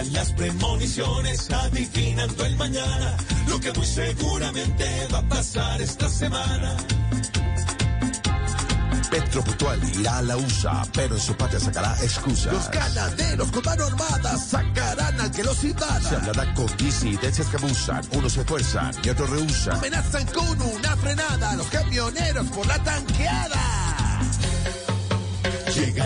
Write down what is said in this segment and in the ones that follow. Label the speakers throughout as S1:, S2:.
S1: Llegan las premoniciones adivinando el mañana, lo que muy seguramente va a pasar esta semana.
S2: Petro Puntual irá a la USA, pero en su patria sacará excusas.
S3: Los ganaderos con mano armada sacarán al que los invada.
S2: Se hablará con disidencias que abusan, unos se esfuerzan y otros rehusan.
S3: Amenazan con una frenada a los camioneros por la tanqueada.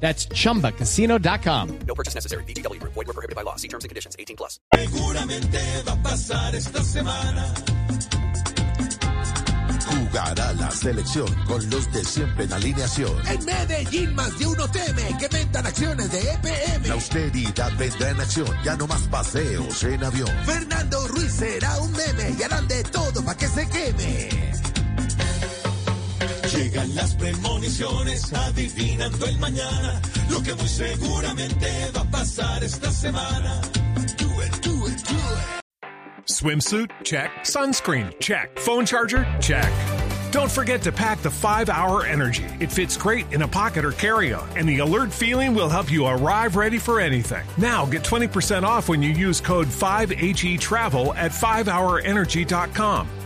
S4: That's chumbacasino.com.
S5: No purchase necessary. BGW. Void were prohibited by law. See terms and conditions. 18 plus.
S1: seguramente va a pasar esta semana.
S2: Jugará la selección con los de siempre en alineación.
S3: En Medellín más de uno teme que vendan acciones de EPM.
S2: La austeridad vendrá en acción, ya no más paseos en avión.
S3: Fernando Ruiz será un meme y harán de todo para que se queme.
S1: Llegan las premoniciones adivinando el mañana, lo que muy seguramente va a pasar esta semana. Do it, do it, do it.
S6: Swimsuit? Check. Sunscreen? Check. Phone charger? Check. Don't forget to pack the 5 Hour Energy. It fits great in a pocket or carry on, and the alert feeling will help you arrive ready for anything. Now get 20% off when you use code 5HE Travel at 5hourenergy.com.